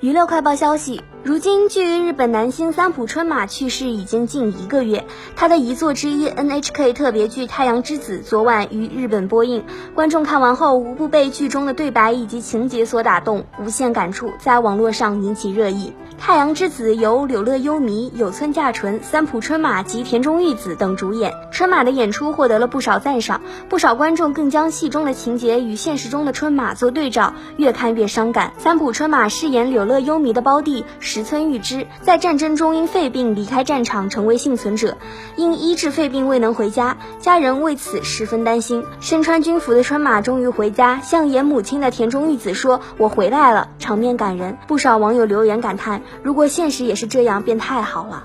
娱乐快报消息：如今，距日本男星三浦春马去世已经近一个月，他的遗作之一 NHK 特别剧《太阳之子》昨晚于日本播映，观众看完后无不被剧中的对白以及情节所打动，无限感触，在网络上引起热议。《太阳之子》由柳乐优弥、有村架纯、三浦春马及田中裕子等主演，春马的演出获得了不少赞赏，不少观众更将戏中的情节与现实中的春马做对照，越看越伤感。三浦春马饰演柳乐优弥的胞弟石村玉之，在战争中因肺病离开战场，成为幸存者，因医治肺病未能回家，家人为此十分担心。身穿军服的春马终于回家，向演母亲的田中裕子说：“我回来了。”场面感人，不少网友留言感叹。如果现实也是这样，便太好了。